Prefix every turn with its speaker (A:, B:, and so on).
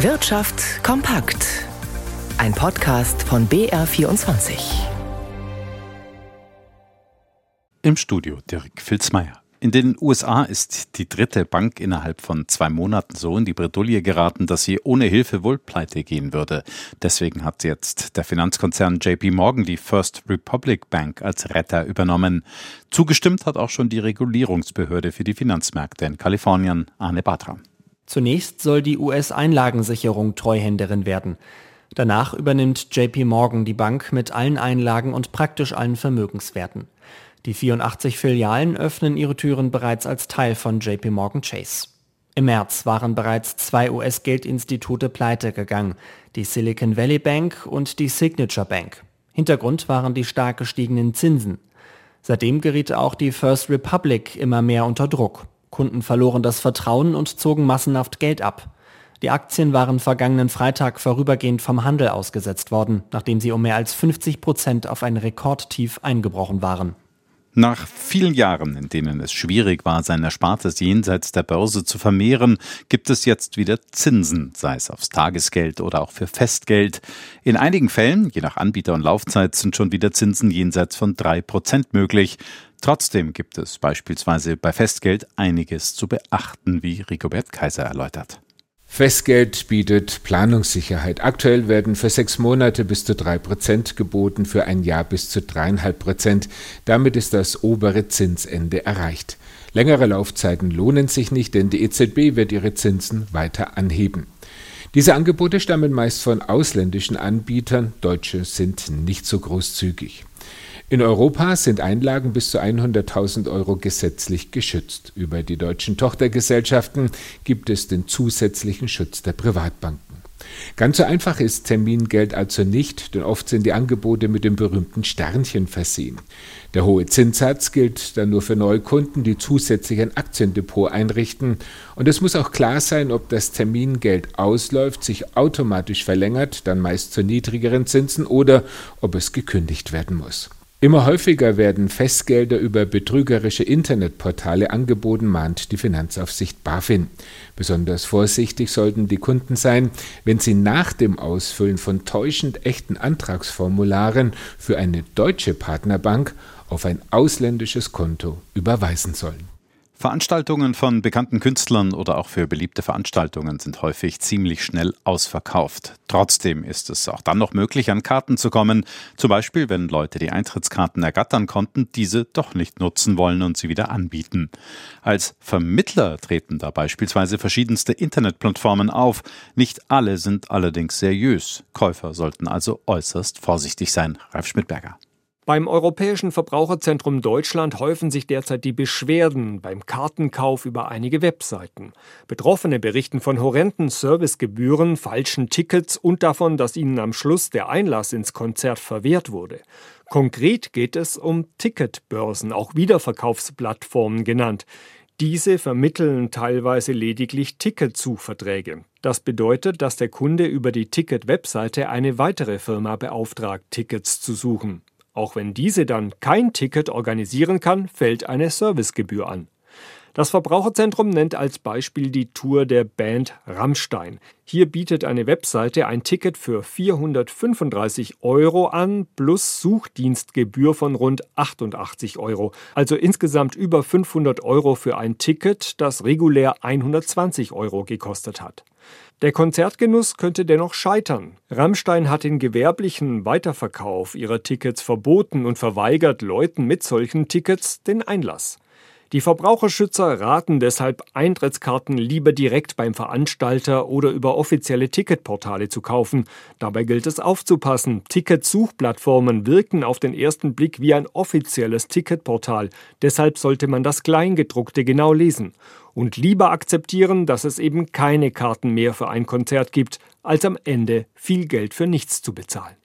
A: Wirtschaft kompakt. Ein Podcast von BR24.
B: Im Studio Dirk Filzmeier. In den USA ist die dritte Bank innerhalb von zwei Monaten so in die Bredouille geraten, dass sie ohne Hilfe wohl pleite gehen würde. Deswegen hat jetzt der Finanzkonzern JP Morgan die First Republic Bank als Retter übernommen. Zugestimmt hat auch schon die Regulierungsbehörde für die Finanzmärkte in Kalifornien, Arne Batra.
C: Zunächst soll die US-Einlagensicherung Treuhänderin werden. Danach übernimmt JP Morgan die Bank mit allen Einlagen und praktisch allen Vermögenswerten. Die 84 Filialen öffnen ihre Türen bereits als Teil von JP Morgan Chase. Im März waren bereits zwei US-Geldinstitute pleite gegangen, die Silicon Valley Bank und die Signature Bank. Hintergrund waren die stark gestiegenen Zinsen. Seitdem geriet auch die First Republic immer mehr unter Druck. Kunden verloren das Vertrauen und zogen massenhaft Geld ab. Die Aktien waren vergangenen Freitag vorübergehend vom Handel ausgesetzt worden, nachdem sie um mehr als 50 Prozent auf ein Rekordtief eingebrochen waren.
B: Nach vielen Jahren, in denen es schwierig war, sein Erspartes jenseits der Börse zu vermehren, gibt es jetzt wieder Zinsen, sei es aufs Tagesgeld oder auch für Festgeld. In einigen Fällen, je nach Anbieter und Laufzeit, sind schon wieder Zinsen jenseits von drei Prozent möglich. Trotzdem gibt es beispielsweise bei Festgeld einiges zu beachten, wie Rigobert Kaiser erläutert.
D: Festgeld bietet Planungssicherheit. Aktuell werden für sechs Monate bis zu drei Prozent geboten, für ein Jahr bis zu dreieinhalb Prozent. Damit ist das obere Zinsende erreicht. Längere Laufzeiten lohnen sich nicht, denn die EZB wird ihre Zinsen weiter anheben. Diese Angebote stammen meist von ausländischen Anbietern, deutsche sind nicht so großzügig. In Europa sind Einlagen bis zu 100.000 Euro gesetzlich geschützt. Über die deutschen Tochtergesellschaften gibt es den zusätzlichen Schutz der Privatbanken. Ganz so einfach ist Termingeld also nicht, denn oft sind die Angebote mit dem berühmten Sternchen versehen. Der hohe Zinssatz gilt dann nur für Neukunden, die zusätzlich ein Aktiendepot einrichten. Und es muss auch klar sein, ob das Termingeld ausläuft, sich automatisch verlängert, dann meist zu niedrigeren Zinsen oder ob es gekündigt werden muss. Immer häufiger werden Festgelder über betrügerische Internetportale angeboten, mahnt die Finanzaufsicht BaFin. Besonders vorsichtig sollten die Kunden sein, wenn sie nach dem Ausfüllen von täuschend echten Antragsformularen für eine deutsche Partnerbank auf ein ausländisches Konto überweisen sollen.
B: Veranstaltungen von bekannten Künstlern oder auch für beliebte Veranstaltungen sind häufig ziemlich schnell ausverkauft. Trotzdem ist es auch dann noch möglich, an Karten zu kommen. Zum Beispiel, wenn Leute die Eintrittskarten ergattern konnten, diese doch nicht nutzen wollen und sie wieder anbieten. Als Vermittler treten da beispielsweise verschiedenste Internetplattformen auf. Nicht alle sind allerdings seriös. Käufer sollten also äußerst vorsichtig sein. Ralf Schmidberger.
E: Beim Europäischen Verbraucherzentrum Deutschland häufen sich derzeit die Beschwerden beim Kartenkauf über einige Webseiten. Betroffene berichten von horrenden Servicegebühren, falschen Tickets und davon, dass ihnen am Schluss der Einlass ins Konzert verwehrt wurde. Konkret geht es um Ticketbörsen, auch Wiederverkaufsplattformen genannt. Diese vermitteln teilweise lediglich Ticketzuverträge. Das bedeutet, dass der Kunde über die Ticket-Webseite eine weitere Firma beauftragt, Tickets zu suchen. Auch wenn diese dann kein Ticket organisieren kann, fällt eine Servicegebühr an. Das Verbraucherzentrum nennt als Beispiel die Tour der Band Rammstein. Hier bietet eine Webseite ein Ticket für 435 Euro an plus Suchdienstgebühr von rund 88 Euro. Also insgesamt über 500 Euro für ein Ticket, das regulär 120 Euro gekostet hat. Der Konzertgenuss könnte dennoch scheitern. Rammstein hat den gewerblichen Weiterverkauf ihrer Tickets verboten und verweigert Leuten mit solchen Tickets den Einlass. Die Verbraucherschützer raten deshalb, Eintrittskarten lieber direkt beim Veranstalter oder über offizielle Ticketportale zu kaufen. Dabei gilt es aufzupassen. Ticketsuchplattformen wirken auf den ersten Blick wie ein offizielles Ticketportal. Deshalb sollte man das Kleingedruckte genau lesen. Und lieber akzeptieren, dass es eben keine Karten mehr für ein Konzert gibt, als am Ende viel Geld für nichts zu bezahlen.